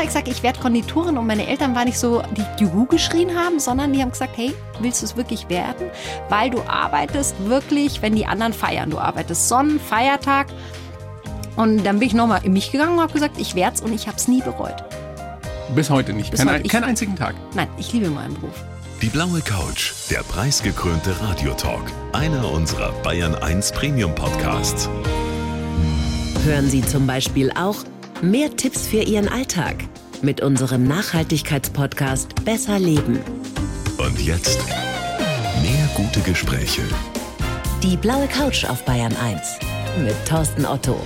mal gesagt, ich werde Konditorin und meine Eltern waren nicht so, die Juhu geschrien haben, sondern die haben gesagt, hey, willst du es wirklich werden? Weil du arbeitest wirklich, wenn die anderen feiern. Du arbeitest Sonnen, Feiertag. Und dann bin ich nochmal in mich gegangen und habe gesagt, ich werde es und ich habe es nie bereut. Bis heute nicht. Bis Kein, heute. Ich- keinen einzigen Tag. Nein, ich liebe meinen Beruf. Die blaue Couch, der preisgekrönte Radiotalk. Einer unserer Bayern 1 Premium Podcasts. Hören Sie zum Beispiel auch mehr Tipps für Ihren Alltag mit unserem Nachhaltigkeitspodcast Besser Leben. Und jetzt mehr gute Gespräche. Die blaue Couch auf Bayern 1 mit Thorsten Otto.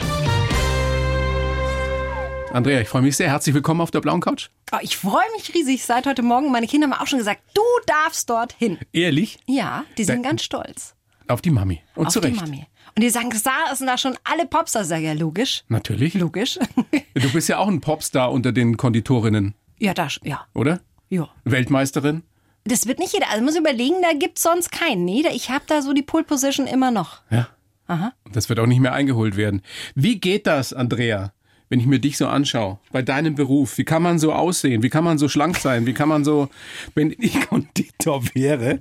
Andrea, ich freue mich sehr. Herzlich willkommen auf der blauen Couch. Oh, ich freue mich riesig. Seit heute Morgen, meine Kinder haben auch schon gesagt, du darfst dorthin. Ehrlich Ja, die sind Da- ganz stolz. auf die Mami. Und auf zu Recht. die Mami. Und die sagen, da sind da schon alle Popstars. Sag ich, ja, logisch. Natürlich. Logisch. Du bist ja auch ein Popstar unter den Konditorinnen, ja, da, ja, oder? ja. Weltmeisterin. Das wird nicht jeder. Also muss überlegen, da gibt's sonst keinen. Nee, ich habe da so die Pole Position immer noch. Ja. Aha. Das wird auch nicht mehr eingeholt werden. Wie geht das, Andrea, wenn ich mir dich so anschaue, bei deinem Beruf? Wie kann man so aussehen? Wie kann man so schlank sein? Wie kann man so, wenn ich Konditor wäre,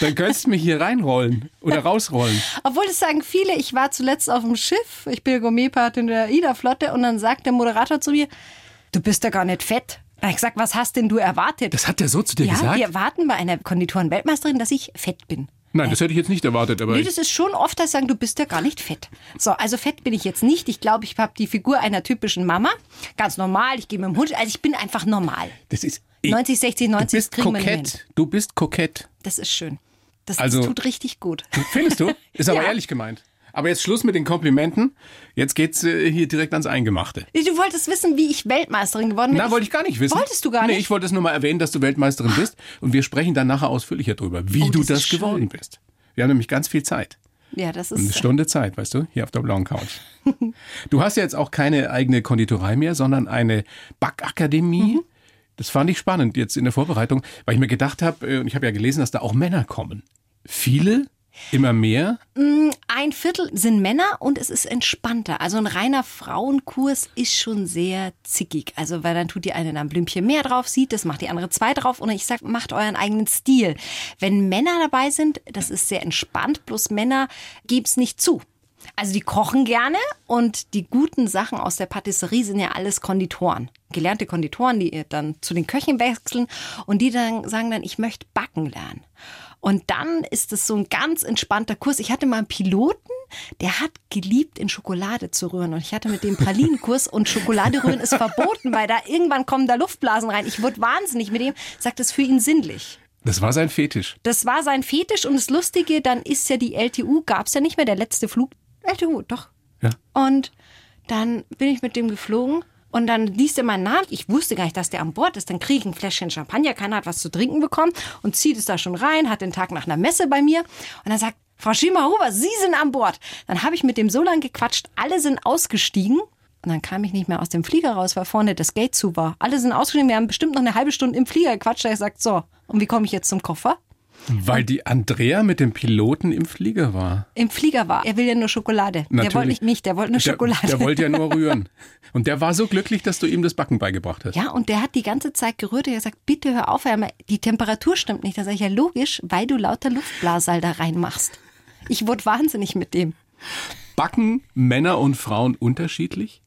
dann könntest du mich hier reinrollen oder rausrollen. Obwohl das sagen viele, ich war zuletzt auf dem Schiff, ich bin Gourmetpatin der Ida-Flotte und dann sagt der Moderator zu mir, du bist ja gar nicht fett. Da ich gesagt, was hast denn du erwartet? Das hat der so zu dir ja, gesagt? wir erwarten bei einer Konditoren-Weltmeisterin, dass ich fett bin. Nein, das hätte ich jetzt nicht erwartet, aber Nee, das ist schon oft, dass sie sagen, du bist ja gar nicht fett. So, also fett bin ich jetzt nicht. Ich glaube, ich habe die Figur einer typischen Mama. Ganz normal, ich gehe mit dem Hund. Also ich bin einfach normal. das ist 90, 60, 90 du bist kokett. Du bist kokett. Das ist schön. Das, Also- das tut richtig gut. Findest du? Ist aber Ja. ehrlich gemeint. Aber jetzt Schluss mit den Komplimenten. Jetzt geht's äh, hier direkt ans Eingemachte. Du wolltest wissen, wie ich Weltmeisterin geworden bin. Na, wollte ich gar nicht wissen. Wolltest du gar Nee, nicht? ich wollte es nur mal erwähnen, dass du Weltmeisterin bist. Und wir sprechen dann nachher ausführlicher drüber, wie Oh, du das das ist geworden bist. Wir haben nämlich ganz viel Zeit. Ja, das Eine ist. Stunde Zeit, weißt du, hier auf der blauen Couch. Du hast ja jetzt auch keine eigene Konditorei mehr, sondern eine Backakademie. Mhm. Das fand ich spannend jetzt in der Vorbereitung, weil ich mir gedacht habe, äh, und ich habe ja gelesen, dass da auch Männer kommen. Viele, immer mehr. Ein Viertel sind Männer und es ist entspannter. Also ein reiner Frauenkurs ist schon sehr zickig. Also weil dann tut die eine ein Blümchen mehr drauf, sieht das, macht die andere zwei drauf und ich sag, macht euren eigenen Stil. Wenn Männer dabei sind, das ist sehr entspannt, bloß Männer geben's nicht zu. Also die kochen gerne und die guten Sachen aus der Patisserie sind ja alles Konditoren. Gelernte Konditoren, die dann zu den Köchen wechseln und die dann sagen dann, ich möchte backen lernen. Und dann ist es so ein ganz entspannter Kurs. Ich hatte mal einen Piloten, der hat geliebt, in Schokolade zu rühren. Und ich hatte mit dem Pralinenkurs und Schokolade rühren ist verboten, weil da irgendwann kommen da Luftblasen rein. Ich wurde wahnsinnig mit dem, sagt es für ihn sinnlich. Das war sein Fetisch. Das war sein Fetisch und das Lustige, dann ist ja die LTU, gab es ja nicht mehr, der letzte Flug. LTU, doch. Ja. Und dann bin ich mit dem geflogen und dann liest er meinen Namen. Ich wusste gar nicht, dass der an Bord ist. Dann kriege ich ein Fläschchen Champagner, keiner hat was zu trinken bekommen und zieht es da schon rein, hat den Tag nach einer Messe bei mir und dann sagt, Frau Schiemer-Huber, Sie sind an Bord. Dann habe ich mit dem so lange gequatscht, alle sind ausgestiegen. Und dann kam ich nicht mehr aus dem Flieger raus, weil vorne das Gate zu war. Alle sind ausgestiegen, wir haben bestimmt noch eine halbe Stunde im Flieger gequatscht. Ich gesagt, so, und wie komme ich jetzt zum Koffer? Weil die Andrea mit dem Piloten im Flieger war. Im Flieger war. Er will ja nur Schokolade. Der Natürlich. wollte nicht mich, der wollte nur Schokolade. Der, der wollte ja nur rühren. Und der war so glücklich, dass du ihm das Backen beigebracht hast. Ja, und der hat die ganze Zeit gerührt. Er hat gesagt, bitte hör auf, Herr die Temperatur stimmt nicht. Da sage ich, ja logisch, weil du lauter Luftblasal da reinmachst. Ich wurde wahnsinnig mit dem. Backen Männer und Frauen unterschiedlich?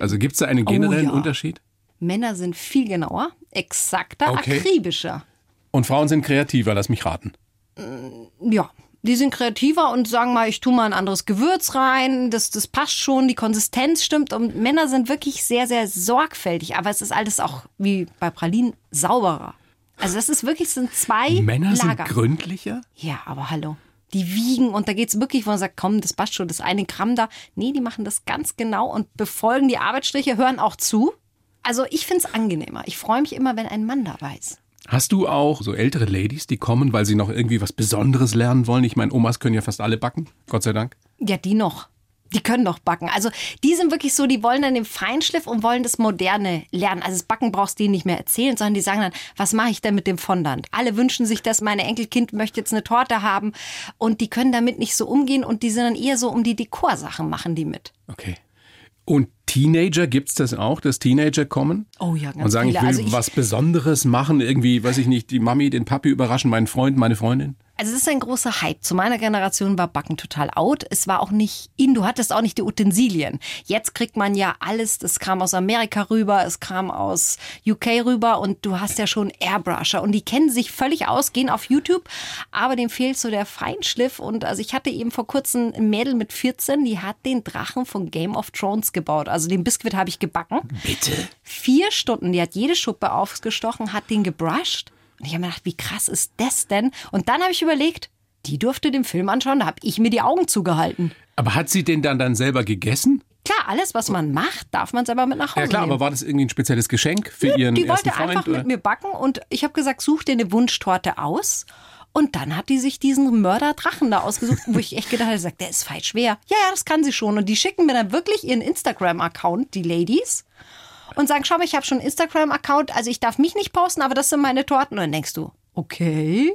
Also gibt es da einen generellen Oh ja. Unterschied? Männer sind viel genauer, exakter, Okay. akribischer. Und Frauen sind kreativer, lass mich raten. Ja, die sind kreativer und sagen mal, ich tue mal ein anderes Gewürz rein, das, das passt schon, die Konsistenz stimmt. Und Männer sind wirklich sehr, sehr sorgfältig. Aber es ist alles auch wie bei Pralinen sauberer. Also das ist wirklich, es sind zwei Männer sind Lager. gründlicher? Ja, aber hallo. Die wiegen und da geht's wirklich, wo man sagt, komm, das passt schon, das eine Gramm da. Nee, die machen das ganz genau und befolgen die Arbeitsstriche, hören auch zu. Also ich find's angenehmer. Ich freue mich immer, wenn ein Mann dabei ist. Hast du auch so ältere Ladies, die kommen, weil sie noch irgendwie was Besonderes lernen wollen? Ich meine, Omas können ja fast alle backen, Gott sei Dank. Ja, die noch. Die können doch backen. Also die sind wirklich so, die wollen dann den Feinschliff und wollen das Moderne lernen. Also das Backen brauchst du denen nicht mehr erzählen, sondern die sagen dann, was mache ich denn mit dem Fondant? Alle wünschen sich das, meine Enkelkind möchte jetzt eine Torte haben und die können damit nicht so umgehen und die sind dann eher so um die Dekorsachen machen die mit. Okay. Und Teenager, gibt's das auch, dass Teenager kommen? Oh ja, ganz Und sagen, viele. ich will Also ich- was Besonderes machen, irgendwie, weiß ich nicht, die Mami, den Papi überraschen, meinen Freund, meine Freundin. Also es ist ein großer Hype. Zu meiner Generation war Backen total out. Es war auch nicht in, du hattest auch nicht die Utensilien. Jetzt kriegt man ja alles, das kam aus Amerika rüber, es kam aus UK rüber und du hast ja schon Airbrusher und die kennen sich völlig aus, gehen auf YouTube, aber dem fehlt so der Feinschliff und also ich hatte eben vor kurzem ein Mädel mit 14, die hat den Drachen von Game of Thrones gebaut. Also den Biskuit habe ich gebacken. Bitte? Vier Stunden, die hat jede Schuppe aufgestochen, hat den gebrushed. Und ich habe mir gedacht, wie krass ist das denn? Und dann habe ich überlegt, die durfte den Film anschauen, da habe ich mir die Augen zugehalten. Aber hat sie den dann dann selber gegessen? Klar, alles, was man macht, darf man selber mit nach Hause Ja klar, nehmen. aber war das irgendwie ein spezielles Geschenk für ihren die ersten wollte Freund? einfach oder? mit mir backen und ich habe gesagt, such dir eine Wunschtorte aus. Und dann hat die sich diesen Mörder-Drachen da ausgesucht, wo ich echt gedacht habe, sagt, der ist falsch schwer. Ja, ja, das kann sie schon. Und die schicken mir dann wirklich ihren Instagram-Account, die Ladies, und sagen, schau mal, ich habe schon einen Instagram-Account, also ich darf mich nicht posten, aber das sind meine Torten. Und dann denkst du, okay.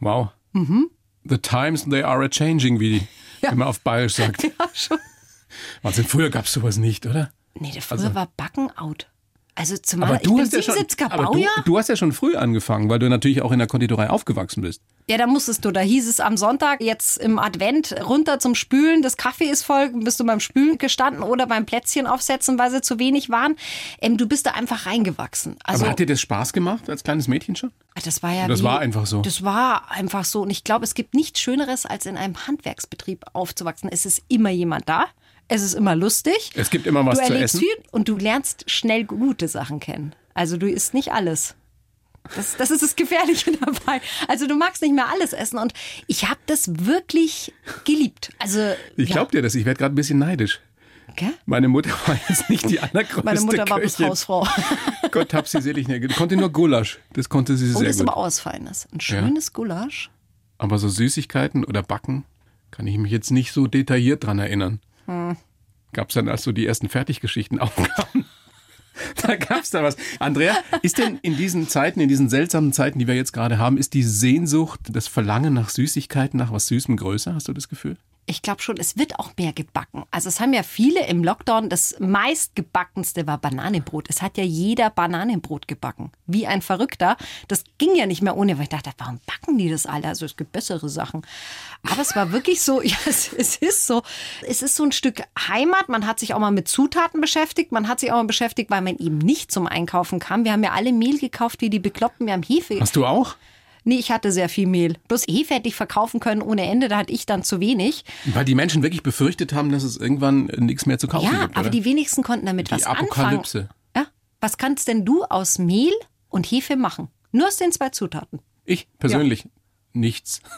Wow. Mhm. The times they are a changing, wie wie man auf Bayerisch sagt. Ja, schon. Wahnsinn, früher gab's sowas nicht, oder? Nee, der früher war Backen out. Also zumal Aber ich du bin hast ja schon, 77er aber du, du hast ja schon früh angefangen, weil du natürlich auch in der Konditorei aufgewachsen bist. Ja, da musstest du. Da hieß es am Sonntag jetzt im Advent runter zum Spülen. Das Kaffee ist voll. Bist du beim Spülen gestanden oder beim Plätzchen aufsetzen, weil sie zu wenig waren. Ähm, du bist da einfach reingewachsen. Also aber hat dir das Spaß gemacht als kleines Mädchen schon? das war ja Das wie, war einfach so. Das war einfach so. Und ich glaube, es gibt nichts Schöneres, als in einem Handwerksbetrieb aufzuwachsen. Es ist immer jemand da. Es ist immer lustig. Es gibt immer was du zu erlebst essen. viel und du lernst schnell gute Sachen kennen. Also du isst nicht alles. Das, das ist das Gefährliche dabei. Also du magst nicht mehr alles essen und ich habe das wirklich geliebt. Also Ich glaube dir das, ich werde gerade ein bisschen neidisch. Gell? Meine Mutter war jetzt nicht die allergrößte Meine Mutter war bloß Köchin. Hausfrau. Gott hab sie selig. Die konnte nur Gulasch. Das konnte sie Und sehr das ist gut. aber ausfeines. Ein schönes Gulasch. Aber so Süßigkeiten oder Backen kann ich mich jetzt nicht so detailliert dran erinnern. Hm. Gab es dann, als so die ersten Fertiggeschichten aufkamen? da gab es da was. Andrea, ist denn in diesen Zeiten, in diesen seltsamen Zeiten, die wir jetzt gerade haben, ist die Sehnsucht, das Verlangen nach Süßigkeiten, nach was Süßem größer? Hast du das Gefühl? Ich glaube schon, es wird auch mehr gebacken. Also es haben ja viele im Lockdown, das meistgebackenste war Bananenbrot. Es hat ja jeder Bananenbrot gebacken. Wie ein Verrückter. Das ging ja nicht mehr ohne, weil ich dachte, warum backen die das alle? Also es gibt bessere Sachen. Aber es war wirklich so, ja, es, es ist so. Es ist so ein Stück Heimat. Man hat sich auch mal mit Zutaten beschäftigt. Man hat sich auch mal beschäftigt, weil man eben nicht zum Einkaufen kam. Wir haben ja alle Mehl gekauft wie die Bekloppten. Wir haben Hefe. Hast du auch? Nee, ich hatte sehr viel Mehl. Bloß Hefe hätte ich verkaufen können ohne Ende. Da hatte ich dann zu wenig. Weil die Menschen wirklich befürchtet haben, dass es irgendwann nichts mehr zu kaufen Ja, gibt. aber oder? die wenigsten konnten damit Die was Apokalypse. anfangen. Ja, was kannst denn du aus Mehl und Hefe machen? Nur aus den zwei Zutaten. ich persönlich nichts.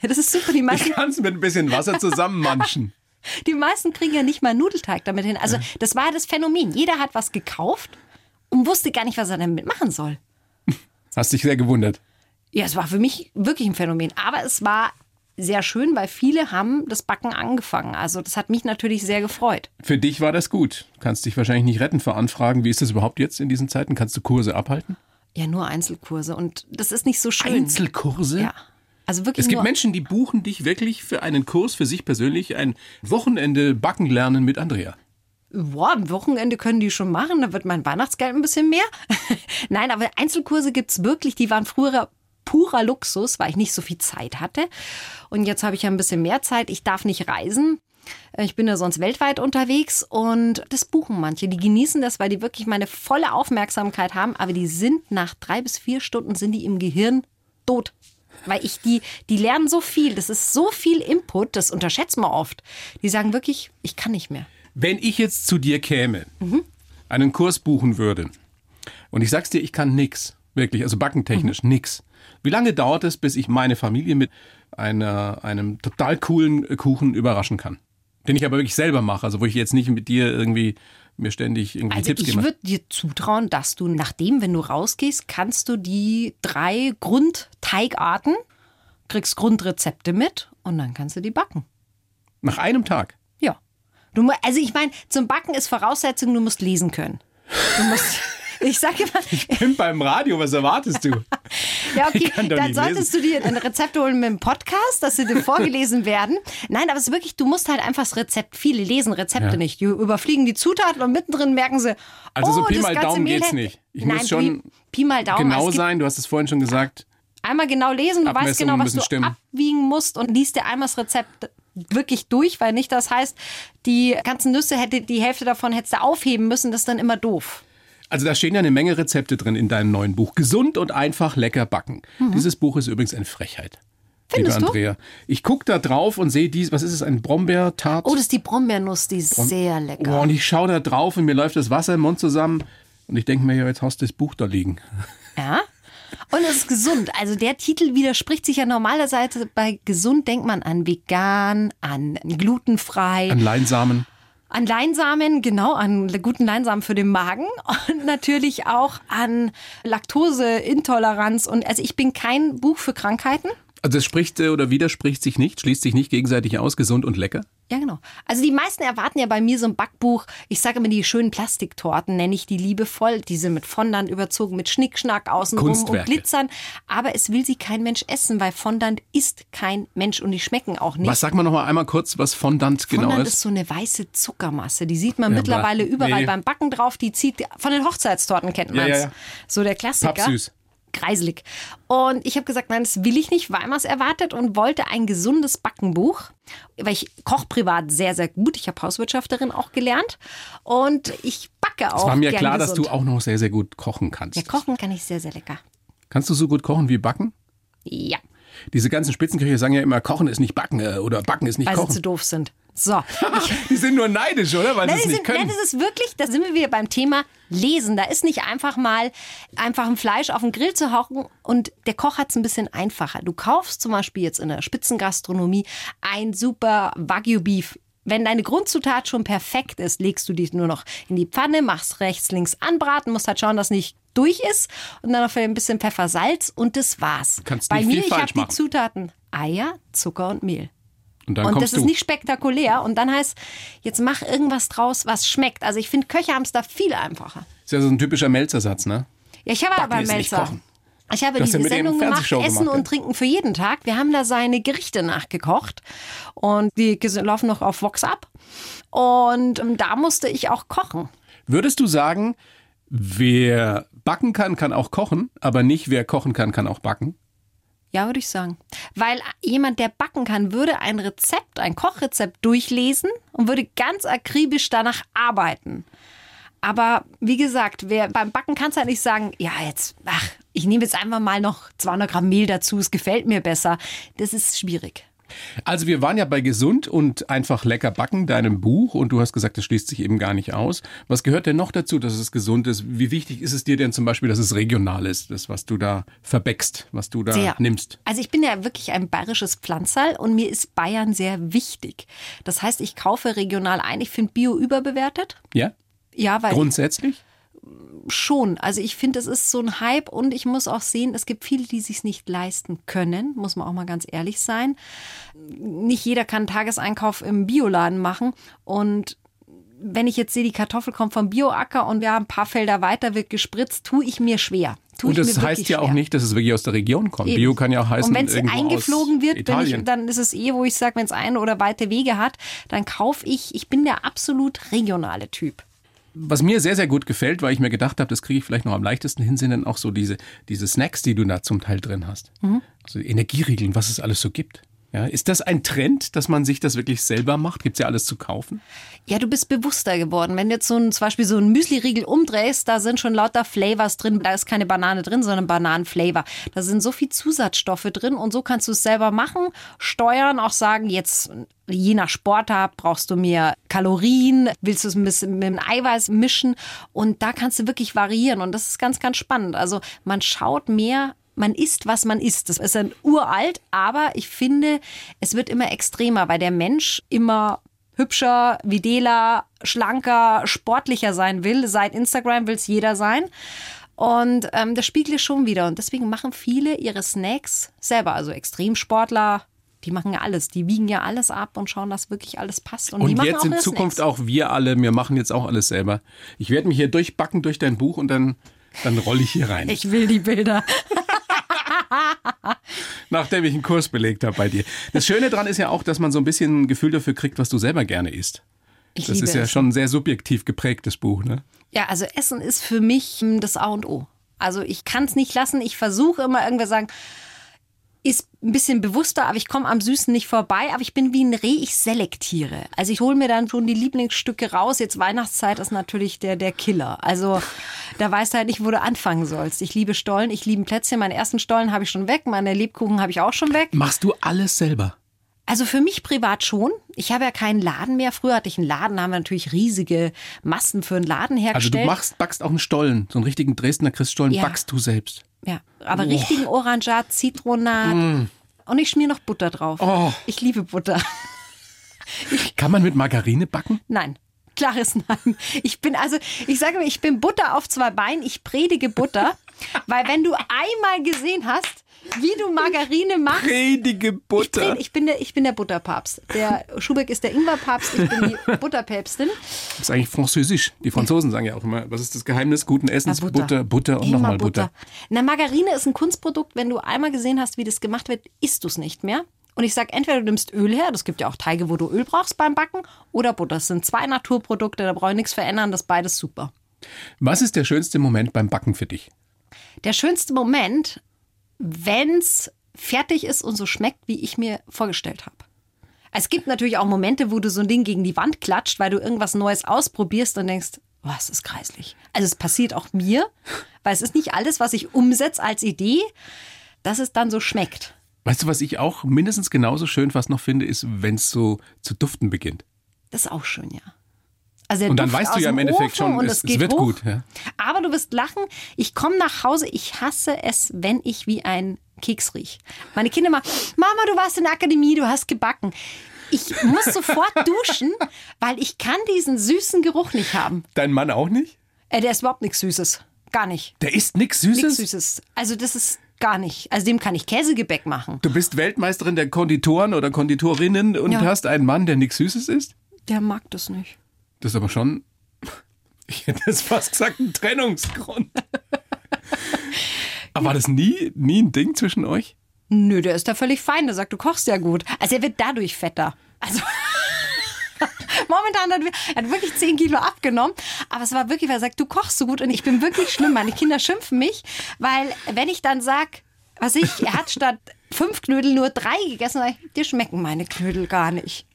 Ja, das ist super. Die Ich meisten, kann es mit ein bisschen Wasser zusammenmanschen. die meisten kriegen ja nicht mal Nudelteig damit hin. Also das war das Phänomen. Jeder hat was gekauft und wusste gar nicht, was er damit machen soll. Hast dich sehr gewundert. Ja, es war für mich wirklich ein Phänomen. Aber es war sehr schön, weil viele haben das Backen angefangen. Also das hat mich natürlich sehr gefreut. Für dich war das gut. Kannst dich wahrscheinlich nicht retten vor Anfragen. Wie ist das überhaupt jetzt in diesen Zeiten? Kannst du Kurse abhalten? Ja, nur Einzelkurse und das ist nicht so schön. Einzelkurse? Ja. Also wirklich Es gibt Menschen, die buchen dich wirklich für einen Kurs für sich persönlich, ein Wochenende Backen lernen mit Andrea. Boah, am Wochenende können die schon machen, da wird mein Weihnachtsgeld ein bisschen mehr. Nein, aber Einzelkurse gibt's wirklich, die waren früher purer Luxus, weil ich nicht so viel Zeit hatte. Und jetzt habe ich ja ein bisschen mehr Zeit. Ich darf nicht reisen. Ich bin ja sonst weltweit unterwegs und das buchen manche. Die genießen das, weil die wirklich meine volle Aufmerksamkeit haben, aber die sind nach drei bis vier Stunden sind die im Gehirn tot. Weil ich die, die lernen so viel, das ist so viel Input, das unterschätzt man oft. Die sagen wirklich, ich kann nicht mehr. Wenn ich jetzt zu dir käme, einen Kurs buchen würde und ich sag's dir, ich kann nix, wirklich, also backentechnisch nix. Wie lange dauert es, bis ich meine Familie mit einer, einem total coolen Kuchen überraschen kann? Den ich aber wirklich selber mache, also wo ich jetzt nicht mit dir irgendwie mir ständig irgendwie Also Tipps ich gebe. würde dir zutrauen, dass du nachdem, wenn du rausgehst, kannst du die drei Grundteigarten, kriegst Grundrezepte mit und dann kannst du die backen. Nach einem Tag. Du, also ich meine, zum Backen ist Voraussetzung, du musst lesen können. Du musst, ich sage immer, Ich bin beim Radio, was erwartest du? Ja, okay, dann solltest lesen. du dir ein Rezept holen mit dem Podcast, dass sie dir vorgelesen werden. Nein, aber es ist wirklich, du musst halt einfach das Rezept, viele lesen Rezepte Ja. nicht. Die überfliegen die Zutaten und mittendrin merken sie, Also so oh, Pi das mal Daumen Mehl geht's nicht. Ich Nein, muss schon Pi, Pi mal Daumen. genau sein, du hast es vorhin schon gesagt. Einmal genau lesen, du weißt genau, was du stimmen. abwiegen musst und liest dir einmal das Rezept wirklich durch, weil nicht das heißt, die ganzen Nüsse hätte, die Hälfte davon hättest du aufheben müssen, das ist dann immer doof. Also da stehen ja eine Menge Rezepte drin in deinem neuen Buch. Gesund und einfach lecker backen. Dieses Buch ist übrigens eine Frechheit. Mhm. Findest liebe du? Andrea. Ich gucke da drauf und sehe dies, was ist es, ein Brombeertart? Oh, das ist die Brombeernuss, die ist sehr lecker. Oh, und ich schaue da drauf und mir läuft das Wasser im Mund zusammen. Und ich denke mir, ja, jetzt hast du das Buch da liegen. Ja. Und es ist gesund. Also der Titel widerspricht sich ja normalerweise. Bei gesund denkt man an vegan, an glutenfrei, An Leinsamen. an Leinsamen, genau, an guten Leinsamen für den Magen und natürlich auch an Laktoseintoleranz. Und also ich bin kein Buch für Krankheiten. Also es spricht äh, oder widerspricht sich nicht, schließt sich nicht gegenseitig aus, gesund und lecker. Ja, genau. Also die meisten erwarten ja bei mir so ein Backbuch. Ich sage immer, die schönen Plastiktorten nenne ich die liebevoll. Die sind mit Fondant überzogen, mit Schnickschnack außenrum und. Glitzern. Aber es will sie kein Mensch essen, weil Fondant ist kein Mensch und die schmecken auch nicht. Was sag mal noch mal einmal kurz, was Fondant genau Fondant ist? ist so eine weiße Zuckermasse. Die sieht man Ja, mittlerweile überall nee. beim Backen drauf. Die zieht von den Hochzeitstorten kennt man ja, ja. So der Klassiker. Pappsüß. Kreiselig. Und ich habe gesagt, nein, das will ich nicht, weil man es erwartet und wollte ein gesundes Backenbuch. Weil ich koche privat sehr, sehr gut. Ich habe Hauswirtschafterin auch gelernt. Und ich backe auch. Es war mir gern klar, dass gesund. du auch noch sehr, sehr gut kochen kannst. Ja, kochen kann ich sehr, sehr lecker. Kannst du so gut kochen wie backen? Ja, Diese ganzen Spitzenköche sagen ja immer, kochen ist nicht backen äh, oder backen ist nicht weil sie kochen. zu doof sind. So. Die sind nur neidisch, oder? Weil Nein, sie es nicht können. nein, das ist wirklich, da sind wir wieder beim Thema Lesen. Da ist nicht einfach mal einfach ein Fleisch auf den Grill zu hauchen und der Koch hat es ein bisschen einfacher. Du kaufst zum Beispiel jetzt in der Spitzengastronomie ein super Wagyu Beef. Wenn deine Grundzutat schon perfekt ist, legst du die nur noch in die Pfanne, machst rechts, links anbraten, musst halt schauen, dass nicht durch ist und dann noch ein bisschen Pfeffer, Salz und das war's. Kannst Bei mir, ich habe die. Zutaten Eier, Zucker und Mehl. Und dann Und das ist du. nicht spektakulär. Und dann heißt, jetzt mach irgendwas draus, was schmeckt. Also ich finde, Köche haben es da viel einfacher. ist ja so ein typischer Melzersatz, ne? Ja, ich habe aber ist nicht Melzer. Ich habe ja diese Sendung gemacht, Fernsehshow Essen gemacht, ja. und Trinken für jeden Tag. Wir haben da seine Gerichte nachgekocht und die laufen noch auf Vox ab. Und ähm, da musste ich auch kochen. Würdest du sagen, wer backen kann, kann auch kochen, aber nicht wer kochen kann, kann auch backen? Ja, würde ich sagen. Weil jemand, der backen kann, würde ein Rezept, ein Kochrezept durchlesen und würde ganz akribisch danach arbeiten. Aber wie gesagt, wer beim Backen kann es halt nicht sagen, ja, jetzt, ach, ich nehme jetzt einfach mal noch 200 Gramm Mehl dazu, es gefällt mir besser. Das ist schwierig. Also wir waren ja bei gesund und einfach lecker backen, deinem Buch, und du hast gesagt, das schließt sich eben gar nicht aus. Was gehört denn noch dazu, dass es gesund ist? Wie wichtig ist es dir denn zum Beispiel, dass es regional ist, das, was du da verbäckst, was du da Sehr. nimmst? Also ich bin ja wirklich ein bayerisches Pflanzerl und mir ist Bayern sehr wichtig. Das heißt, ich kaufe regional ein. Ich finde Bio überbewertet. Ja? Ja, weil Grundsätzlich? Schon. Also ich finde, es ist so ein Hype und ich muss auch sehen, es gibt viele, die sich nicht leisten können, muss man auch mal ganz ehrlich sein. Nicht jeder kann einen Tageseinkauf im Bioladen machen und wenn ich jetzt sehe, die Kartoffel kommt vom Bioacker und wir haben ein paar Felder weiter, wird gespritzt, tue ich mir schwer. Tue Und das heißt ja auch schwer. nicht, dass es wirklich aus der Region kommt. Eben. Bio kann ja auch heißen, Und wenn es eingeflogen wird, ich, dann ist es eh, wo ich sage, wenn es ein oder weite Wege hat, dann kaufe ich, ich bin der absolut regionale Typ. Was mir sehr, sehr gut gefällt, weil ich mir gedacht habe, das kriege ich vielleicht noch am leichtesten hin, sind dann auch so diese, diese Snacks, die du da zum Teil drin hast. Mhm. Also Energieriegeln, was es alles so gibt. Ja, ist das ein Trend, dass man sich das wirklich selber macht? Gibt's ja alles zu kaufen? Ja, du bist bewusster geworden. Wenn du jetzt so ein, zum Beispiel so einen Müsli-Riegel umdrehst, da sind schon lauter Flavors drin. Da ist keine Banane drin, sondern Bananenflavor. Da sind so viel Zusatzstoffe drin und so kannst du es selber machen, steuern, auch sagen, jetzt je nach Sportart brauchst du mehr Kalorien, willst du es ein bisschen mit dem Eiweiß mischen und da kannst du wirklich variieren und das ist ganz, ganz spannend. Also man schaut mehr man isst, was man isst. Das ist ein uralt, aber ich finde, es wird immer extremer, weil der Mensch immer hübscher, videler, schlanker, sportlicher sein will. Seit Instagram will es jeder sein. Und ähm, das spiegelt es schon wieder. Und deswegen machen viele ihre Snacks selber. Also Extremsportler, die machen ja alles. Die wiegen ja alles ab und schauen, dass wirklich alles passt. Und, Und machen jetzt in Zukunft Snacks. auch wir alle, wir machen jetzt auch alles selber. Ich werde mich hier durchbacken durch dein Buch und dann, dann rolle ich hier rein. Ich will die Bilder. Nachdem ich einen Kurs belegt habe bei dir. Das Schöne daran ist ja auch, dass man so ein bisschen ein Gefühl dafür kriegt, was du selber gerne isst. Ich Das ist ja Essen. schon ein sehr subjektiv geprägtes Buch, ne? Ja, also Essen ist für mich hm, das A und O. Also ich kann es nicht lassen. Ich versuche immer irgendwer sagen, ist ein bisschen bewusster, aber ich komme am Süßen nicht vorbei. Aber ich bin wie ein Reh, ich selektiere. Also ich hole mir dann schon die Lieblingsstücke raus. Jetzt Weihnachtszeit ist natürlich der, der Killer. Also da weißt du halt nicht, wo du anfangen sollst. Ich liebe Stollen, ich liebe Plätzchen. Meinen ersten Stollen habe ich schon weg, meine Lebkuchen habe ich auch schon weg. Machst du alles selber? Also für mich privat schon. Ich habe ja keinen Laden mehr. Früher hatte ich einen Laden, da haben wir natürlich riesige Massen für einen Laden Also hergestellt. du machst, backst auch einen Stollen, so einen richtigen Dresdner Christstollen Ja. backst du selbst. Ja, aber richtigen Orangat, Zitronat. Und ich schmier noch Butter drauf. Mm. Oh. Ich liebe Butter. Kann man mit Margarine backen? Nein. Klares Nein. Ich bin also, ich sage mal, ich bin Butter auf zwei Beinen. Ich predige Butter, weil wenn du einmal gesehen hast, wie du Margarine machst, Predige ich, Butter. predige, ich bin der, ich bin der Butterpapst. Der Schubeck ist der Ingwerpapst, ich bin die Butterpäpstin. Das ist eigentlich französisch. Die Franzosen sagen ja auch immer, was ist das Geheimnis guten Essens? Na, Butter, Butter, und Immer nochmal Butter. Na, Margarine ist ein Kunstprodukt. Wenn du einmal gesehen hast, wie das gemacht wird, isst du es nicht mehr. Und ich sage, entweder du nimmst Öl her, das gibt ja auch Teige, wo du Öl brauchst beim Backen, oder Butter. Das sind zwei Naturprodukte, da brauche ich nichts verändern, das ist beides super. Was ist der schönste Moment beim Backen für dich? Der schönste Moment, wenn's fertig ist und so schmeckt, wie ich mir vorgestellt habe. Es gibt natürlich auch Momente, wo du so ein Ding gegen die Wand klatscht, weil du irgendwas Neues ausprobierst und denkst, was ist kreislich. Also es passiert auch mir, weil es ist nicht alles, was ich umsetze als Idee, dass es dann so schmeckt. Weißt du, was ich auch mindestens genauso schön fast noch finde, ist, wenn es so zu duften beginnt. Das ist auch schön, ja. Also Und dann Duft weißt du ja im Endeffekt Ofen schon, und es- es, wird hoch. gut, ja. Aber du wirst lachen. Ich komme nach Hause, ich hasse es, wenn ich wie ein Keks riech. Meine Kinder mal, Mama, du warst in der Akademie, du hast gebacken. Ich muss sofort duschen, weil ich kann diesen süßen Geruch nicht haben. Dein Mann auch nicht? Äh, der ist überhaupt nichts Süßes. Gar nicht. Der isst nichts Süßes? Nichts Süßes. Also das ist gar nicht. Also dem kann ich Käsegebäck machen. Du bist Weltmeisterin der Konditoren oder Konditorinnen und Ja. hast einen Mann, der nichts Süßes isst? Der mag das nicht. Das ist aber schon, ich hätte es fast gesagt, ein Trennungsgrund. aber war das nie, nie ein Ding zwischen euch? Nö, der ist da völlig fein. Der sagt, du kochst ja gut. Also er wird dadurch fetter. Also momentan hat er, hat wirklich 10 Kilo abgenommen. Aber es war wirklich, weil er sagt, du kochst so gut und ich bin wirklich schlimm. Meine Kinder schimpfen mich, weil wenn ich dann sag, was ich, er hat statt fünf Knödel nur drei gegessen, sag ich, dir schmecken meine Knödel gar nicht.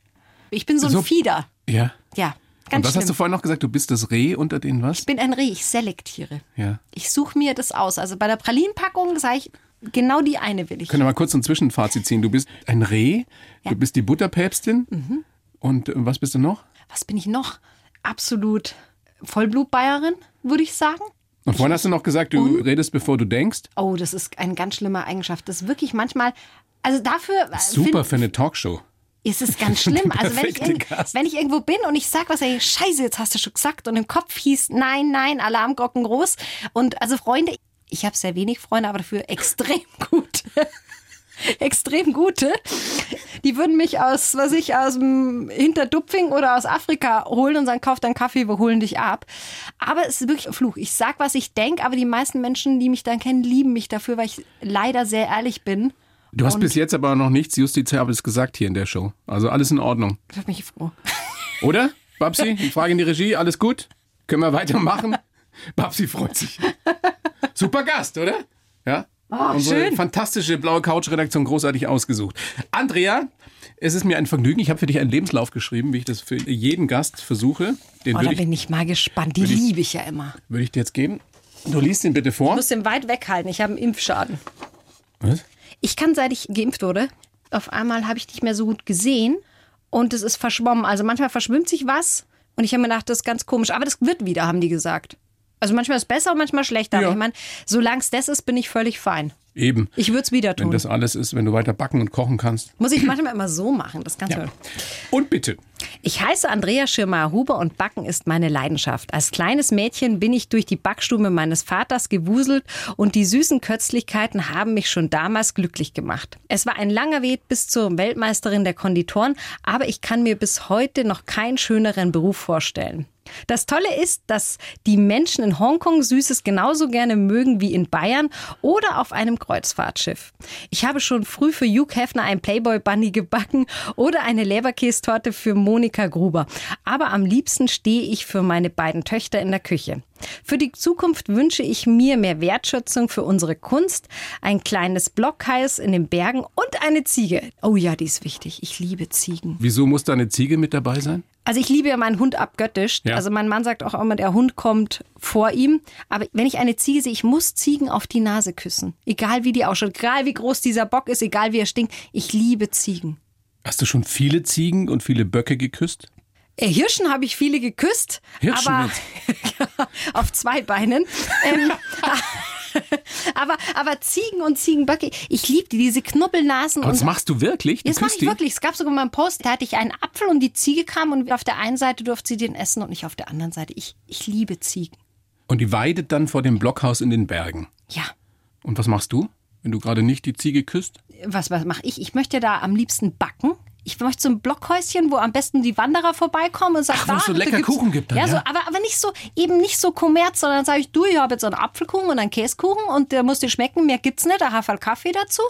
Ich bin so ein So- Fieder. Ja. Ja, Und ganz was schlimm. hast du vorhin noch gesagt? Du bist das Reh unter den was? ich bin ein Reh, ich selektiere. Ja. Ich suche mir das aus. Also bei der Pralinenpackung sage ich, genau die eine will ich. Können wir mal kurz ein Zwischenfazit ziehen. Du bist ein Reh, du bist die Butterpäpstin. Mhm. Und äh, was bist du noch? was bin ich noch? Absolut Vollblutbayerin, würde ich sagen. Und vorhin hast du noch gesagt, du redest, bevor du denkst. Oh, das ist eine ganz schlimme Eigenschaft. Das ist wirklich manchmal, also dafür äh, Super find, für eine Talkshow. Ist es ganz schlimm. Also wenn ich, wenn ich irgendwo bin und ich sag was, ey, scheiße, jetzt hast du schon gesagt und im Kopf hieß, nein, nein, Alarmglocken groß. Und also Freunde, ich habe sehr wenig Freunde, aber dafür extrem gute. extrem gute. Die würden mich aus, was ich, aus dem Hinterdupfing oder aus Afrika holen und sagen, kauf deinen Kaffee, wir holen dich ab. Aber es ist wirklich ein Fluch. Ich sag, was ich denk, aber die meisten Menschen, die mich dann kennen, lieben mich dafür, weil ich leider sehr ehrlich bin. Du hast Und- bis jetzt aber noch nichts Justiziables gesagt hier in der Show. Also alles in Ordnung. Da bin ich froh. Oder? Babsi, ich frage in die Regie, alles gut? Können wir weitermachen? Babsi freut sich. Super Gast, oder? Ja? Unsere Oh, schön. fantastische blaue Couch-Redaktion großartig ausgesucht. Andrea, es ist mir ein Vergnügen. Ich habe für dich einen Lebenslauf geschrieben, wie ich das für jeden Gast versuche. Den Oh, da ich, bin ich mal gespannt. Die liebe ich ja immer. würde ich dir jetzt geben. Du liest ihn bitte vor. Ich muss den weit weghalten. Ich habe einen Impfschaden. Was? Ich kann, seit ich geimpft wurde, auf einmal habe ich nicht mehr so gut gesehen und es ist verschwommen. Also manchmal verschwimmt sich was und ich habe mir gedacht, das ist ganz komisch. Aber das wird wieder, haben die gesagt. Also manchmal ist es besser und manchmal schlechter. Ja. Aber ich meine, solange es das ist, bin ich völlig fein. Eben. Ich würde es wieder Wenn tun. das alles ist, wenn du weiter backen und kochen kannst. Muss ich manchmal immer so machen. Das kannst Ja. du. Und bitte. Ich heiße Andrea Schirmer-Huber und Backen ist meine Leidenschaft. Als kleines Mädchen bin ich durch die Backstube meines Vaters gewuselt und die süßen Köstlichkeiten haben mich schon damals glücklich gemacht. Es war ein langer Weg bis zur Weltmeisterin der Konditoren, aber ich kann mir bis heute noch keinen schöneren Beruf vorstellen. Das Tolle ist, dass die Menschen in Hongkong Süßes genauso gerne mögen wie in Bayern oder auf einem Kreuzfahrtschiff. Ich habe schon früh für Hugh Hefner ein Playboy Bunny gebacken oder eine Leberkästorte für Monika Gruber. Aber am liebsten stehe ich für meine beiden Töchter in der Küche. Für die Zukunft wünsche ich mir mehr Wertschätzung für unsere Kunst, ein kleines Blockhaus in den Bergen und eine Ziege. Oh ja, die ist wichtig. Ich liebe Ziegen. Wieso muss da eine Ziege mit dabei sein? Also ich liebe ja meinen Hund abgöttisch. Ja. Also mein Mann sagt auch immer, der Hund kommt vor ihm. Aber wenn ich eine Ziege sehe, ich muss Ziegen auf die Nase küssen. Egal wie die ausschaut, egal wie groß dieser Bock ist, egal wie er stinkt. Ich liebe Ziegen. Hast du schon viele Ziegen und viele Böcke geküsst? Äh, Hirschen habe ich viele geküsst, Hirschen aber auf zwei Beinen. Ähm, aber, aber Ziegen und Ziegenböcke, ich liebe die, diese Knubbelnasen. Aber das machst du wirklich? Du das mache ich die? wirklich. Es gab sogar mal einen Post, da hatte ich einen Apfel und die Ziege kam und auf der einen Seite durfte sie den essen und nicht auf der anderen Seite. Ich, ich liebe Ziegen. Und die weidet dann vor dem Blockhaus in den Bergen. Ja. Und was machst du, wenn du gerade nicht die Ziege küsst? Was, was mache ich? Ich möchte da am liebsten backen. Ich möchte so ein Blockhäuschen, wo am besten die Wanderer vorbeikommen und sagen, Ach, wo es so lecker Kuchen gibt dann, ja, ja. So, aber, aber nicht so, eben nicht so kommerz, sondern sage ich, du, ich habe jetzt einen Apfelkuchen und einen Käsekuchen und der muss dir schmecken, mehr gibt's nicht, da Haferl Kaffee dazu.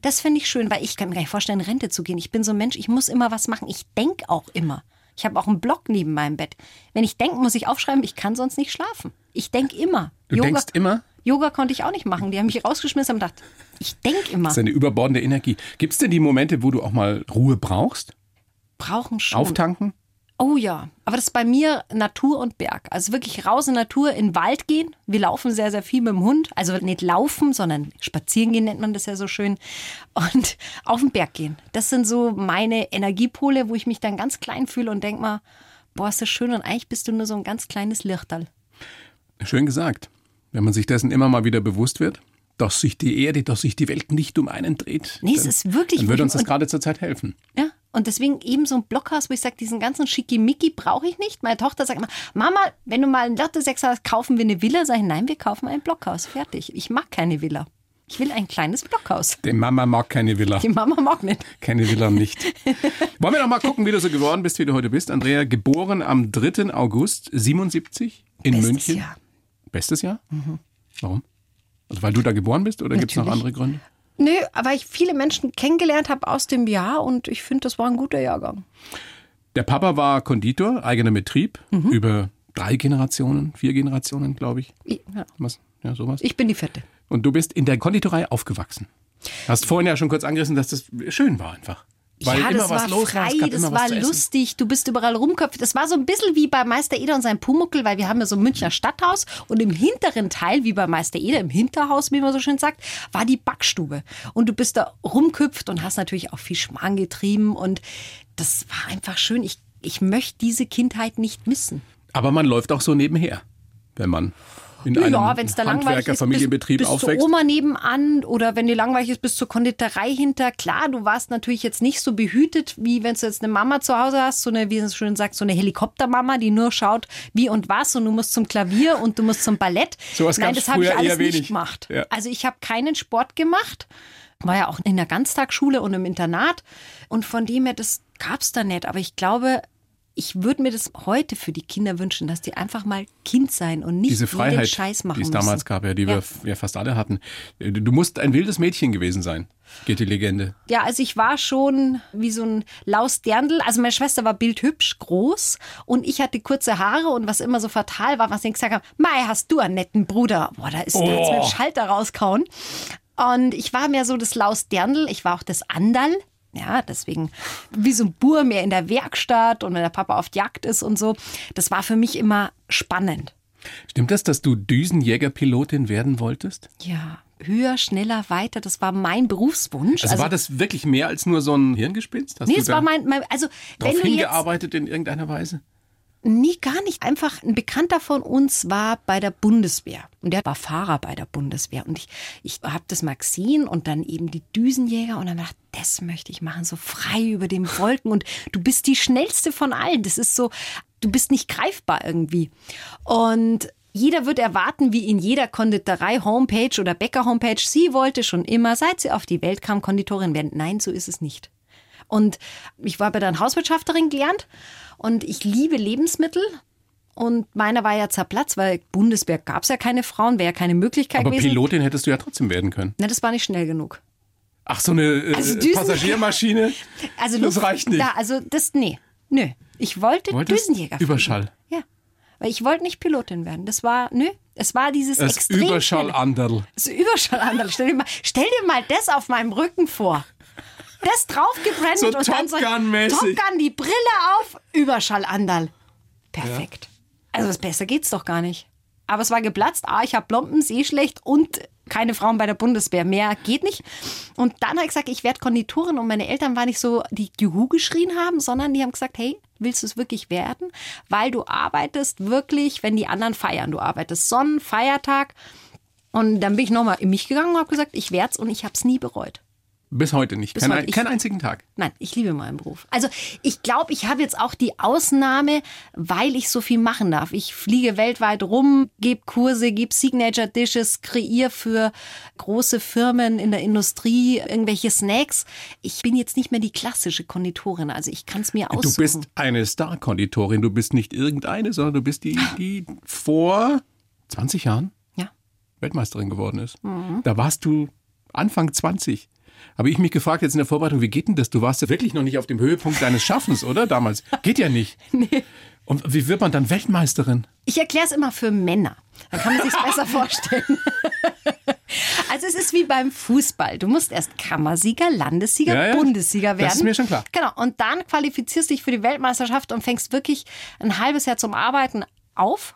Das finde ich schön, weil ich kann mir gar nicht vorstellen, in Rente zu gehen. Ich bin so ein Mensch, ich muss immer was machen. Ich denke auch immer. Ich habe auch einen Block neben meinem Bett. Wenn ich denke, muss ich aufschreiben, ich kann sonst nicht schlafen. Ich denke immer. Du denkst immer? Yoga konnte ich auch nicht machen. Die haben mich rausgeschmissen und gedacht, ich denke immer. Das ist eine überbordende Energie. Gibt es denn die Momente, wo du auch mal Ruhe brauchst? Brauchen schon. Auftanken? Oh ja, aber das ist bei mir Natur und Berg. Also wirklich raus in Natur, in den Wald gehen. Wir laufen sehr, sehr viel mit dem Hund. Also nicht laufen, sondern spazieren gehen nennt man das ja so schön. Und auf den Berg gehen. Das sind so meine Energiepole, wo ich mich dann ganz klein fühle und denke mal, boah, ist das schön und eigentlich bist du nur so ein ganz kleines Lichterl. Schön gesagt. Wenn man sich dessen immer mal wieder bewusst wird, dass sich die Erde, dass sich die Welt nicht um einen dreht. Nee, es dann, ist wirklich Dann würde uns das gerade zur Zeit helfen. Ja, und deswegen eben so ein Blockhaus, wo ich sage, diesen ganzen Schickimicki brauche ich nicht. Meine Tochter sagt immer, Mama, wenn du mal einen Lotte 6 hast, kaufen wir eine Villa. Sag ich, nein, wir kaufen ein Blockhaus. Fertig. Ich mag keine Villa. Ich will ein kleines Blockhaus. Die Mama mag keine Villa. Die Mama mag nicht. Keine Villa nicht. Wollen wir noch mal gucken, wie du so geworden bist, wie du heute bist. Andrea, geboren am 3. August 77 in Bestes München. Jahr. Bestes Jahr? Warum? Also weil du da geboren bist oder gibt es noch andere Gründe? Nö, weil ich viele Menschen kennengelernt habe aus dem Jahr und ich finde, das war ein guter Jahrgang. Der Papa war Konditor, eigener Betrieb, Mhm. über drei Generationen, vier Generationen, glaube ich. Ich, ja. Was? Ja, sowas. ich bin die Vierte. Und du bist in der Konditorei aufgewachsen. Hast vorhin ja schon kurz angerissen, dass das schön war einfach. Weil ja, das war los frei, das war lustig, du bist überall rumköpft. Das war so ein bisschen wie bei Meister Eder und seinem Pumuckel, weil wir haben ja so ein Münchner Stadthaus und im hinteren Teil, wie bei Meister Eder, im Hinterhaus, wie man so schön sagt, war die Backstube. Und du bist da rumköpft und hast natürlich auch viel Schmarrn getrieben und das war einfach schön. Ich, ich möchte diese Kindheit nicht missen. Aber man läuft auch so nebenher, wenn man in einem Ja, wenn es da langweilig ist, Familienbetrieb bis, bis zur aufwächst. Oma nebenan oder wenn dir langweilig ist, bis zur Konditorei hinter. Klar, du warst natürlich jetzt nicht so behütet, wie wenn du jetzt eine Mama zu Hause hast, so eine, wie so schön sagt, so eine Helikoptermama, die nur schaut, wie und was und du musst zum Klavier und du musst zum Ballett. Sowas Nein, gab's das habe ich alles nicht wenig. gemacht. Ja. Also ich habe keinen Sport gemacht. War ja auch in der Ganztagsschule und im Internat. Und von dem her, das gab es da nicht. Aber ich glaube, ich würde mir das heute für die Kinder wünschen, dass die einfach mal Kind sein und nicht Diese jeden Freiheit, Scheiß machen die es müssen. damals gab, ja, die wir Ja. f- ja fast alle hatten. Du musst ein wildes Mädchen gewesen sein, geht die Legende. Ja, also ich war schon wie so ein Laus Dirndl. Also meine Schwester war bildhübsch, groß und ich hatte kurze Haare und was immer so fatal war, was ich gesagt habe, Mai, hast du einen netten Bruder. Boah, da ist da Oh. einen Schalter rauskauen. Und ich war mehr so das Laus Dirndl, ich war auch das Andal. Ja, deswegen wie so ein Bur mehr in der Werkstatt und wenn der Papa auf Jagd ist und so. Das war für mich immer spannend. Stimmt das, dass du Düsenjägerpilotin werden wolltest? Ja, höher, schneller, weiter, das war mein Berufswunsch. Also, war das wirklich mehr als nur so ein Hirngespinst? Hast Nee, du es war mein, mein also wenn du jetzt hingearbeitet in irgendeiner Weise? Nee, gar nicht. Einfach ein Bekannter von uns war bei der Bundeswehr. Und der war Fahrer bei der Bundeswehr. Und ich, ich habe das mal gesehen und dann eben die Düsenjäger. Und dann dachte das möchte ich machen, so frei über den Wolken. Und du bist die schnellste von allen. Das ist so, du bist nicht greifbar irgendwie. Und jeder wird erwarten, wie in jeder Konditorei, Homepage oder Bäcker Homepage, sie wollte schon immer, seit sie auf die Welt kam, Konditorin werden. Nein, so ist es nicht. Und ich war bei der Hauswirtschafterin gelernt und ich liebe Lebensmittel. Und meiner war ja zerplatzt, weil Bundeswehr gab es ja keine Frauen, wäre ja keine Möglichkeit Aber gewesen. Pilotin hättest du ja trotzdem werden können. Na, das war nicht schnell genug. Ach, so eine äh, Also Düsen- Passagiermaschine? Also Das Luft- reicht nicht. Ja, also das, nee, nö. Ich wollte Wolltest Düsenjäger fliegen. Überschall. Ja, weil ich wollte nicht Pilotin werden. Das war, nö, es war dieses Das extrem Überschallanderl. Das Überschallanderl. Stell dir, mal, stell dir mal das auf meinem Rücken vor. Das draufgebrannt So und dann Top Gun-mäßig. Top Gun, die Brille auf, Überschallanderl. Perfekt. Also was besser geht's doch gar nicht. Aber es war geplatzt. Ah, ich habe Blompen, eh schlecht und keine Frauen bei der Bundeswehr. Mehr geht nicht. Und dann habe ich gesagt, ich werde Konditorin. Und meine Eltern waren nicht so, die Juhu geschrien haben, sondern die haben gesagt, hey, willst du es wirklich werden? Weil du arbeitest wirklich, wenn die anderen feiern. Du arbeitest Sonnen, Feiertag. Und dann bin ich nochmal in mich gegangen und habe gesagt, ich werde es und ich habe es nie bereut. Bis heute nicht. Bis Kein, heute. Keinen einzigen Tag. Nein, ich liebe meinen Beruf. Also ich glaube, ich habe jetzt auch die Ausnahme, weil ich so viel machen darf. Ich fliege weltweit rum, gebe Kurse, gebe Signature Dishes, kreiere für große Firmen in der Industrie irgendwelche Snacks. Ich bin jetzt nicht mehr die klassische Konditorin, also ich kann es mir aussuchen. Du bist eine Star-Konditorin. Du bist nicht irgendeine, sondern du bist die, die vor 20 Jahren ja. Weltmeisterin geworden ist. Mhm. Da warst du Anfang 20. Habe ich mich gefragt jetzt in der Vorbereitung, wie geht denn das? Du warst ja wirklich noch nicht auf dem Höhepunkt deines Schaffens, oder? Damals. Geht ja nicht. Nee. Und wie wird man dann Weltmeisterin? Ich erkläre es immer für Männer. Dann kann man sich besser vorstellen. Also es ist wie beim Fußball. Du musst erst Kammersieger, Landessieger, Ja, ja. Bundessieger werden. Das ist mir schon klar. Genau. Und dann qualifizierst dich für die Weltmeisterschaft und fängst wirklich ein halbes Jahr zum Arbeiten auf.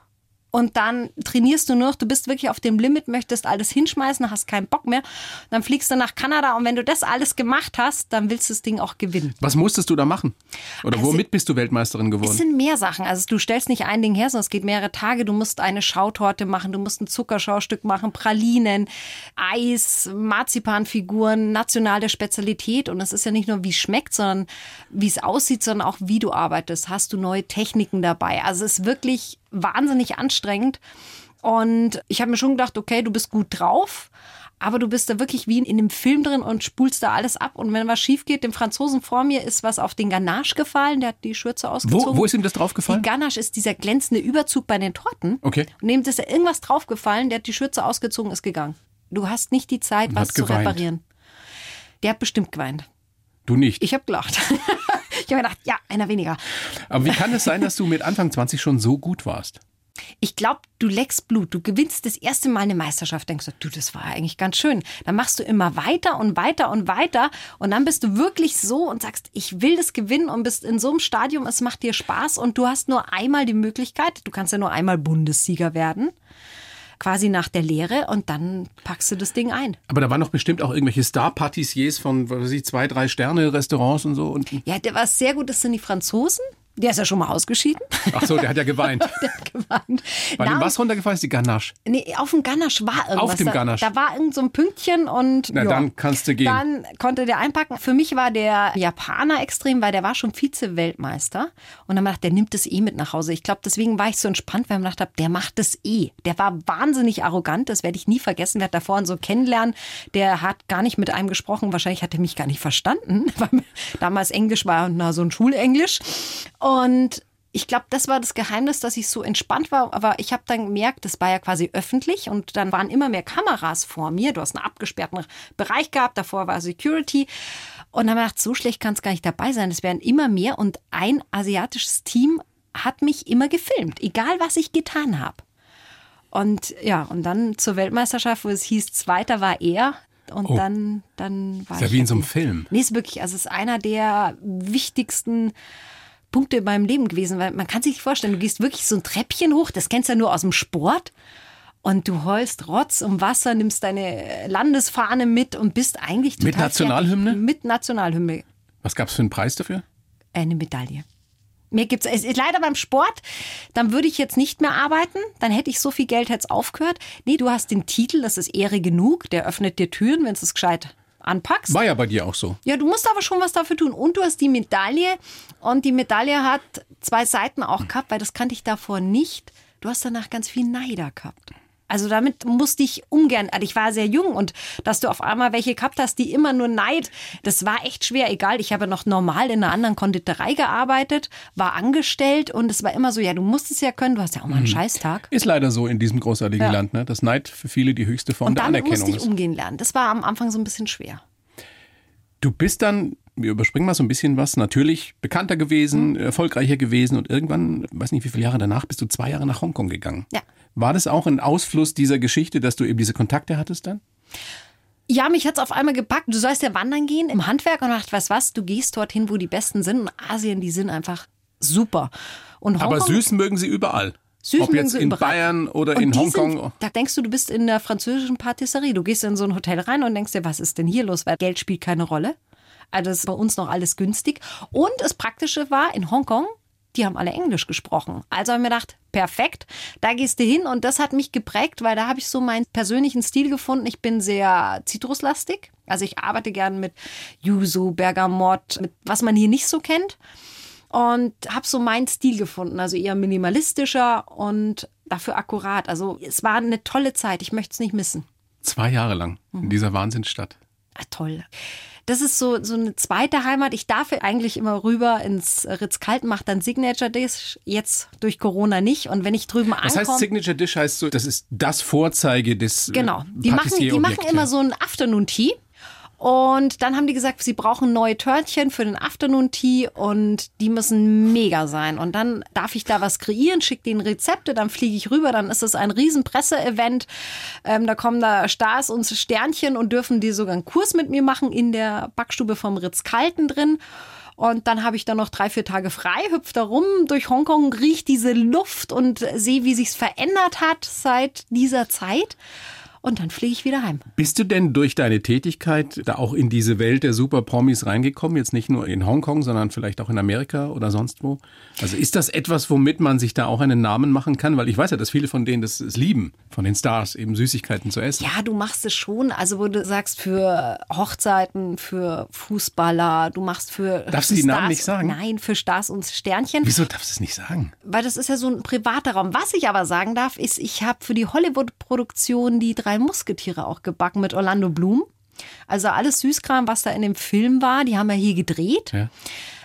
Und dann trainierst du nur noch, du bist wirklich auf dem Limit, möchtest alles hinschmeißen, hast keinen Bock mehr. Dann fliegst du nach Kanada und wenn du das alles gemacht hast, dann willst du das Ding auch gewinnen. Was musstest du da machen? Oder Also- womit bist du Weltmeisterin Es geworden? sind mehr Sachen. Also du stellst nicht ein Ding her, sondern es geht mehrere Tage. Du musst eine Schautorte machen, du musst ein Zuckerschaustück machen, Pralinen, Eis, Marzipanfiguren, nationale Spezialität. Und es ist ja nicht nur, wie es schmeckt, sondern wie es aussieht, sondern auch, wie du arbeitest. Hast du neue Techniken dabei? Also es ist wirklich wahnsinnig anstrengend. Und ich habe mir schon gedacht, okay, du bist gut drauf. Aber du bist da wirklich wie in einem Film drin und spulst da alles ab. Und wenn was schief geht, dem Franzosen vor mir ist was auf den Ganache gefallen. Der hat die Schürze ausgezogen. Wo, wo ist ihm das draufgefallen? Die Ganache ist dieser glänzende Überzug bei den Torten. Okay. Und dem ist da irgendwas draufgefallen, der hat die Schürze ausgezogen, ist gegangen. Du hast nicht die Zeit, was zu geweint. reparieren. Der hat bestimmt geweint. Du nicht. Ich habe gelacht. ich habe gedacht, ja, einer weniger. Aber wie kann es sein, dass du mit Anfang 20 schon so gut warst? Ich glaube, du leckst Blut. Du gewinnst das erste Mal eine Meisterschaft. Denkst du, du, das war eigentlich ganz schön. Dann machst du immer weiter und weiter und weiter. Und dann bist du wirklich so und sagst, ich will das gewinnen und bist in so einem Stadium, es macht dir Spaß. Und du hast nur einmal die Möglichkeit, du kannst ja nur einmal Bundessieger werden. Quasi nach der Lehre und dann packst du das Ding ein. Aber da waren doch bestimmt auch irgendwelche Star-Patissiers von, was weiß ich, zwei, drei Sterne-Restaurants und so. Und, Ja, der was sehr gut ist, sind die Franzosen. Der ist ja schon mal ausgeschieden. ach so, der hat ja geweint. Gewandt. Bei Na, dem was runtergefallen ist die Ganache. Nee, auf dem Ganache war irgendwas. dem Da- Ganache. Da, war irgend so ein Pünktchen und. Na, ja. dann kannst du gehen. Dann konnte der einpacken. Für mich war der Japaner extrem, weil der war schon Vize-Weltmeister. Und dann dachte der nimmt das eh mit nach Hause. Ich glaube, deswegen war ich so entspannt, weil ich mir gedacht habe, der macht das eh. Der war wahnsinnig arrogant, das werde ich nie vergessen. Der hat da vorhin so kennenlernen. Der hat gar nicht mit einem gesprochen. Wahrscheinlich hat er mich gar nicht verstanden. Weil damals Englisch war na, so ein Schulenglisch. Und ich glaube, das war das Geheimnis, dass ich so entspannt war. Aber ich habe dann gemerkt, das war ja quasi öffentlich und dann waren immer mehr Kameras vor mir. Du hast einen abgesperrten Bereich gehabt, davor war Security. Und dann habe ich gedacht, so schlecht kann es gar nicht dabei sein. Es werden immer mehr und ein asiatisches Team hat mich immer gefilmt, egal was ich getan habe. Und ja, und dann zur Weltmeisterschaft, wo es hieß, Zweiter war er. Und Oh. dann, dann war Ist ja ich wie in so einem. Film. Nee, ist wirklich, also es ist einer der wichtigsten Punkte in meinem Leben gewesen, weil man kann sich nicht vorstellen, du gehst wirklich so ein Treppchen hoch, das kennst du ja nur aus dem Sport. Und du heulst Rotz um Wasser, nimmst deine Landesfahne mit und bist eigentlich total Mit Nationalhymne? fertig. Mit Nationalhymne. Was gab es für einen Preis dafür? Eine Medaille. Mir gibt's es ist leider beim Sport, dann würde ich jetzt nicht mehr arbeiten, dann hätte ich so viel Geld hätte aufgehört. Nee, du hast den Titel, das ist Ehre genug, der öffnet dir Türen, wenn du es gescheit anpackst. War ja bei dir auch so. Ja, du musst aber schon was dafür tun. Und du hast die Medaille. Und die Medaille hat zwei Seiten auch gehabt, weil das kannte ich davor nicht. Du hast danach ganz viel Neider gehabt. Also damit musste ich ungern, also ich war sehr jung und dass du auf einmal welche gehabt hast, die immer nur Neid, das war echt schwer. Egal, ich habe noch normal in einer anderen Konditorei gearbeitet, war angestellt und es war immer so, ja, du musst es ja können, du hast ja auch mal einen Scheißtag. Ist leider so in diesem großartigen Ja. Land, ne? dass Neid für viele die höchste Form Und der damit Anerkennung musste ich ist. umgehen lernen. Das war am Anfang so ein bisschen schwer. Du bist dann, wir überspringen mal so ein bisschen was, natürlich bekannter gewesen, Mhm. erfolgreicher gewesen und irgendwann, weiß nicht wie viele Jahre danach, bist du zwei Jahre nach Hongkong gegangen. Ja. War das auch ein Ausfluss dieser Geschichte, dass du eben diese Kontakte hattest dann? Ja, mich hat's auf einmal gepackt. Du sollst ja wandern gehen im Handwerk und dachte, weißt was, du gehst dorthin, wo die Besten sind. Und Asien, die sind einfach super. Und Aber Hongkong, süß mögen sie überall. Süß Ob mögen jetzt sie in. Bayern oder Und in Hongkong. Sind, da denkst du, du bist in der französischen Patisserie. Du gehst in so ein Hotel rein und denkst dir, was ist denn hier los? Weil Geld spielt keine Rolle. Also das ist bei uns noch alles günstig. Und das Praktische war, in Hongkong, die haben alle Englisch gesprochen. Also habe ich mir gedacht, perfekt, da gehst du hin. Und das hat mich geprägt, weil da habe ich so meinen persönlichen Stil gefunden. Ich bin sehr zitruslastig. Also ich arbeite gern mit Yuzu, Bergamott, mit was man hier nicht so kennt und habe so meinen Stil gefunden, also eher minimalistischer und dafür akkurat. Also es war eine tolle Zeit, ich möchte es nicht missen. Zwei Jahre lang Mhm. in dieser Wahnsinnsstadt. Ah, toll. Das ist so, so eine zweite Heimat. Ich darf eigentlich immer rüber ins Ritz-Kalten, mache dann Signature Dish, jetzt durch Corona nicht. Und wenn ich drüben Was heißt ankomme... Signature Dish? Heißt so, das ist das Vorzeige des Genau. äh, Die machen, die machen immer so ein Afternoon Tea. Und dann haben die gesagt, sie brauchen neue Törtchen für den Afternoon Tea und die müssen mega sein. Und dann darf ich da was kreieren, schicke denen Rezepte, dann fliege ich rüber, dann ist es ein riesen Presse-Event. Ähm, da kommen da Stars und Sternchen und dürfen die sogar einen Kurs mit mir machen in der Backstube vom Ritz-Kalten drin. Und dann habe ich da noch drei, vier Tage frei, hüpfe da rum durch Hongkong, riech diese Luft und sehe, wie sich's verändert hat seit dieser Zeit. Und dann fliege ich wieder heim. Bist du denn durch deine Tätigkeit da auch in diese Welt der Super-Promis reingekommen? Jetzt nicht nur in Hongkong, sondern vielleicht auch in Amerika oder sonst wo? Also ist das etwas, womit man sich da auch einen Namen machen kann? Weil ich weiß ja, dass viele von denen das, lieben, von den Stars, eben Süßigkeiten zu essen. Ja, du machst es schon. Also, wo du sagst, für Hochzeiten, für Fußballer, du machst für. Darfst du die Namen nicht sagen? Nein, für Stars und Sternchen. Wieso darfst du es nicht sagen? Weil das ist ja so ein privater Raum. Was ich aber sagen darf, ist, ich habe für die Hollywood-Produktion die drei Musketiere auch gebacken mit Orlando Bloom. Also alles Süßkram, was da in dem Film war, die haben wir hier gedreht. Ja.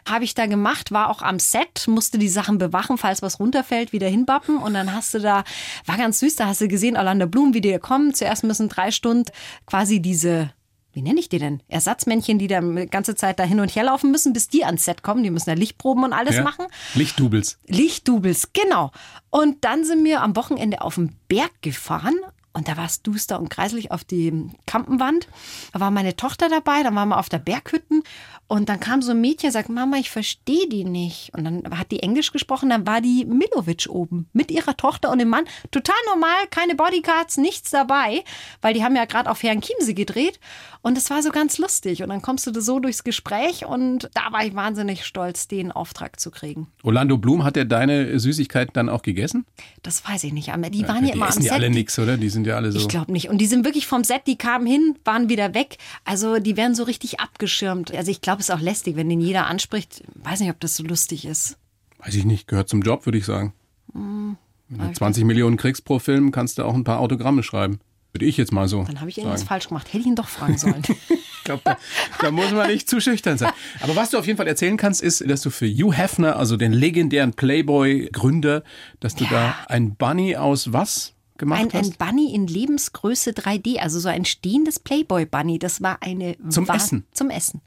Habe ich da gemacht, war auch am Set, musste die Sachen bewachen, falls was runterfällt, wieder hinbappen. Und dann hast du da, war ganz süß, da hast du gesehen, Orlando Bloom, wie die kommen. Zuerst müssen drei Stunden quasi diese, wie nenne ich die denn? Ersatzmännchen, die da die ganze Zeit da hin und her laufen müssen, bis die ans Set kommen. Die müssen da Lichtproben und alles Ja? machen. Lichtdubels. Lichtdubels, genau. Und dann sind wir am Wochenende auf den Berg gefahren. Und da war es duster und kreislich auf die Kampenwand. Da war meine Tochter dabei, dann waren wir auf der Berghütten. Und dann kam so ein Mädchen, sagt, Mama, ich verstehe die nicht. Und dann hat die Englisch gesprochen, dann war die Milovic oben mit ihrer Tochter und dem Mann. Total normal, keine Bodyguards, nichts dabei, weil die haben ja gerade auf Herrn Chiemsee gedreht. Und es war so ganz lustig. Und dann kommst du da so durchs Gespräch und da war ich wahnsinnig stolz, den Auftrag zu kriegen. Orlando Bloom, hat er deine Süßigkeiten dann auch gegessen? Das weiß ich nicht. Aber die waren ja die immer am essen ja Set. alle Die- nix, oder? Die sind ja alle so. Ich glaube nicht. Und die sind wirklich vom Set, die kamen hin, waren wieder weg. Also die werden so richtig abgeschirmt. Also ich glaube, es ist auch lästig, wenn den jeder anspricht. Weiß nicht, ob das so lustig ist. Weiß ich nicht, gehört zum Job, würde ich sagen. Hm, Wenn du 20 Millionen kriegst pro Film, kannst du auch ein paar Autogramme schreiben. Würde ich jetzt mal so. Dann habe ich irgendwas sagen. falsch gemacht. Hätte ich ihn doch fragen sollen. Ich glaube, da, da muss man nicht zu schüchtern sein. Aber was du auf jeden Fall erzählen kannst, ist, dass du für Hugh Hefner, also den legendären Playboy-Gründer, dass du da ein Bunny aus was gemacht Ein, ein? Bunny in Lebensgröße 3D, also so ein stehendes Playboy-Bunny. Das war eine Zum Wah- Essen? Zum Essen.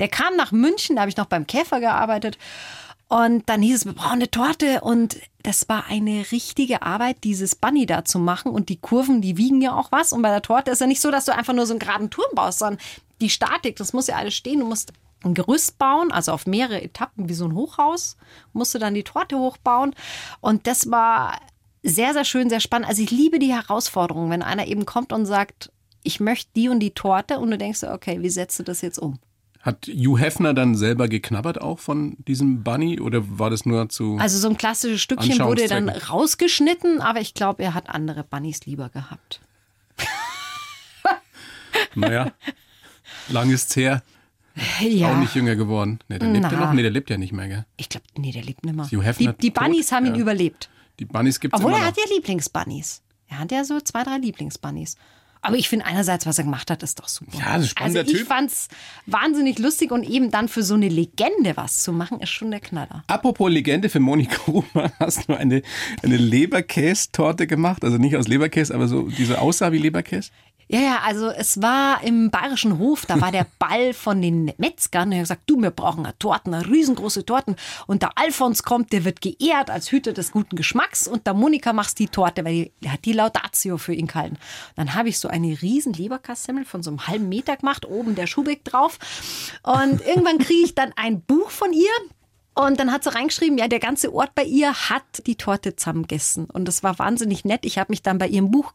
Der kam nach München, da habe ich noch beim Käfer gearbeitet. Und dann hieß es, wir brauchen eine Torte. Und das war eine richtige Arbeit, dieses Bunny da zu machen. Und die Kurven, die wiegen ja auch was. Und bei der Torte ist ja nicht so, dass du einfach nur so einen geraden Turm baust, sondern die Statik, das muss ja alles stehen. Du musst ein Gerüst bauen, also auf mehrere Etappen wie so ein Hochhaus, musst du dann die Torte hochbauen. Und das war sehr, sehr schön, sehr spannend. Also ich liebe die Herausforderung, wenn einer eben kommt und sagt, ich möchte die und die Torte und du denkst, okay, wie setzt du das jetzt um? Hat Hugh Hefner dann selber geknabbert auch von diesem Bunny oder war das nur zu. Also so ein klassisches Stückchen wurde dann rausgeschnitten, aber ich glaube, er hat andere Bunnies lieber gehabt. naja, lang ist's her. Auch Ja, nicht jünger geworden. Nee, der lebt ja noch. Nee, der lebt ja nicht mehr, gell? ich glaube, nee, der lebt nimmer. Hugh Hefner Die, die? Bunnies haben ihn Ja. überlebt. Die Bunnies gibt's Obwohl immer er hat ja Lieblingsbunnies. Er hat ja so zwei, drei Lieblingsbunnies. Aber ich finde einerseits, was er gemacht hat, ist doch super. Ja, das ist spannender also ich Typ. fand's wahnsinnig lustig und eben dann für so eine Legende was zu machen, ist schon der Knaller. Apropos Legende für Monika Huber, hast du eine, eine Leberkäse-Torte gemacht? Also nicht aus Leberkäse, aber so diese aussah wie Leberkäse? Ja, ja, also es war im Bayerischen Hof, da war der Ball von den Metzgern. Und er hat gesagt, du, wir brauchen eine Torten, eine riesengroße Torten. Und der Alfons kommt, der wird geehrt als Hüter des guten Geschmacks. Und der Monika macht die Torte, weil die, hat die Laudatio für ihn gehalten. Dann habe ich so eine riesen Leberkassemmel von so einem halben Meter gemacht, oben der Schubeck drauf. Und irgendwann kriege ich dann ein Buch von ihr. Und dann hat sie reingeschrieben, ja, der ganze Ort bei ihr hat die Torte zusammengegessen. Und das war wahnsinnig nett. Ich habe mich dann bei ihrem Buch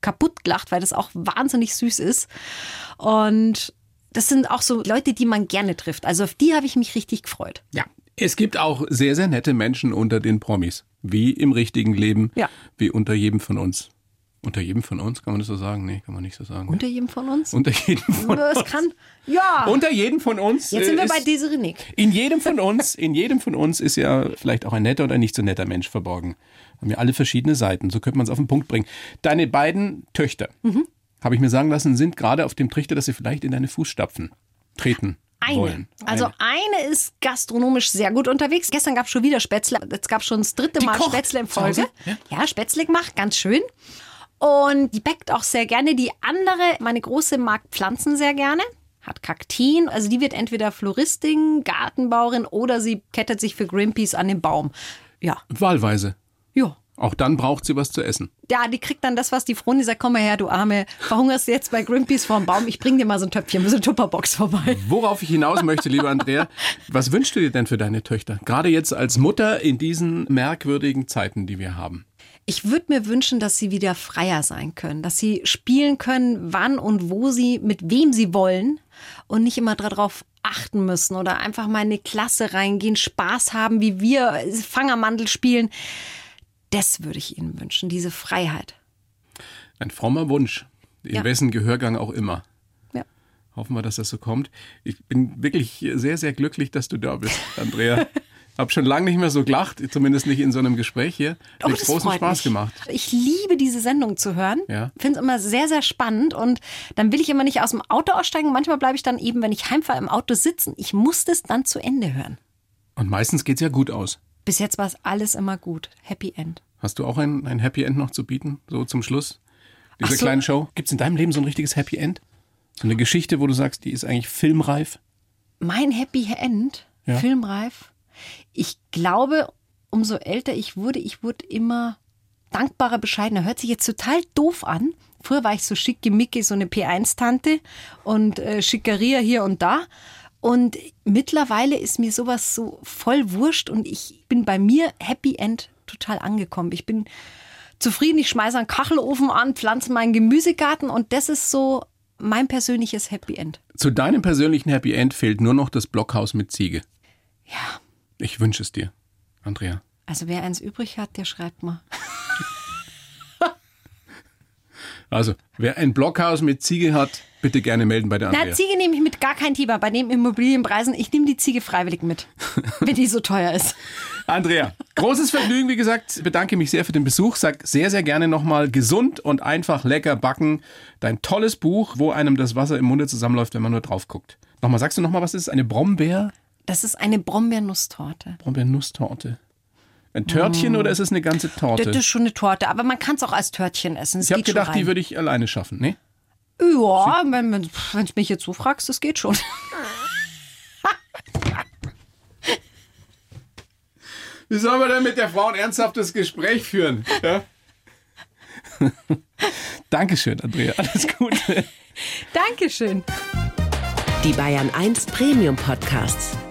kaputt gelacht, weil das auch wahnsinnig süß ist. Und das sind auch so Leute, die man gerne trifft. Also auf die habe ich mich richtig gefreut. Ja. Es gibt auch sehr, sehr nette Menschen unter den Promis. Wie im richtigen Leben, Ja. wie unter jedem von uns. Unter jedem von uns, kann man das so sagen? Nee, kann man nicht so sagen. Unter jedem von uns? unter jedem von Das kann. Ja. Unter jedem von uns. Jetzt sind wir bei ist- Desiree Nick. In jedem von uns, in jedem von uns ist ja vielleicht auch ein netter oder nicht so netter Mensch verborgen. Haben ja alle verschiedene Seiten. So könnte man es auf den Punkt bringen. Deine beiden Töchter, Mhm. habe ich mir sagen lassen, sind gerade auf dem Trichter, dass sie vielleicht in deine Fußstapfen treten Eine. wollen. Also eine ist gastronomisch sehr gut unterwegs. Gestern gab es schon wieder Spätzle. Jetzt gab es schon das dritte Die Mal kocht Spätzle in? Folge. Ja, Spätzle gemacht, ganz schön. Und die backt auch sehr gerne. Die andere, meine große, mag Pflanzen sehr gerne. Hat Kakteen. Also die wird entweder Floristin, Gartenbauerin oder sie kettet sich für Greenpeace an den Baum. Ja, Wahlweise. Ja. Auch dann braucht sie was zu essen. Ja, die kriegt dann das, was die Froni sagt, komm mal her, du Arme, verhungerst jetzt bei Greenpeace vorm Baum, ich bring dir mal so ein Töpfchen, so eine Tupperbox vorbei. Worauf ich hinaus möchte, lieber Andrea, was wünschst du dir denn für deine Töchter? Gerade jetzt als Mutter in diesen merkwürdigen Zeiten, die wir haben. Ich würde mir wünschen, dass sie wieder freier sein können, dass sie spielen können, wann und wo sie, mit wem sie wollen und nicht immer darauf achten müssen oder einfach mal in eine Klasse reingehen, Spaß haben, wie wir Fangermandel spielen. Das würde ich ihnen wünschen, diese Freiheit. Ein frommer Wunsch, in Ja. wessen Gehörgang auch immer. Ja. Hoffen wir, dass das so kommt. Ich bin wirklich sehr, sehr glücklich, dass du da bist, Andrea. Hab schon lange nicht mehr so gelacht, zumindest nicht in so einem Gespräch hier. Oh, Hat das großen Spaß mich. gemacht. Ich liebe diese Sendung zu hören. Ja. Finde es immer sehr, sehr spannend. Und dann will ich immer nicht aus dem Auto aussteigen. Manchmal bleibe ich dann eben, wenn ich heimfahre, im Auto sitzen. Ich muss das dann zu Ende hören. Und meistens geht's ja gut aus. Bis jetzt war es alles immer gut. Happy End. Hast du auch ein, ein Happy End noch zu bieten, so zum Schluss? Diese so. kleinen Show. Gibt's in deinem Leben so ein richtiges Happy End? So eine Geschichte, wo du sagst, die ist eigentlich filmreif? Mein Happy End, Ja. filmreif. Ich glaube, umso älter ich wurde, ich wurde immer dankbarer, bescheidener. Hört sich jetzt total doof an. Früher war ich so schickimicki, so eine P1-Tante und äh, Schickeria hier und da. Und mittlerweile ist mir sowas so voll wurscht und ich bin bei mir Happy End total angekommen. Ich bin zufrieden, ich schmeiße einen Kachelofen an, pflanze meinen Gemüsegarten und das ist so mein persönliches Happy End. Zu deinem persönlichen Happy End fehlt nur noch das Blockhaus mit Ziege. Ja, Ich wünsche es dir, Andrea. also wer eins übrig hat, der schreibt mal. Also, wer ein Blockhaus mit Ziege hat, bitte gerne melden bei der Na, Andrea. Ziege nehme ich mit gar kein Thema. Bei den Immobilienpreisen, ich nehme die Ziege freiwillig mit, wenn die so teuer ist. Andrea, großes Vergnügen, wie gesagt. Bedanke mich sehr für den Besuch. Sag sehr, sehr gerne nochmal gesund und einfach lecker backen. Dein tolles Buch, wo einem das Wasser im Munde zusammenläuft, wenn man nur drauf guckt. Nochmal, sagst du nochmal, was ist? Eine Brombeer? Das ist eine Brombeernusstorte. Brombeernusstorte. Ein Törtchen oder ist es eine ganze Torte? Das ist schon eine Torte, aber man kann es auch als Törtchen essen. Es ich habe gedacht, die würde ich alleine schaffen. Nee? Ja, wenn du mich jetzt so fragst, das geht schon. Wie soll man denn mit der Frau ein ernsthaftes Gespräch führen? Ja? Dankeschön, Andrea. Alles Gute. Dankeschön. Die Bayern 1 Premium Podcasts.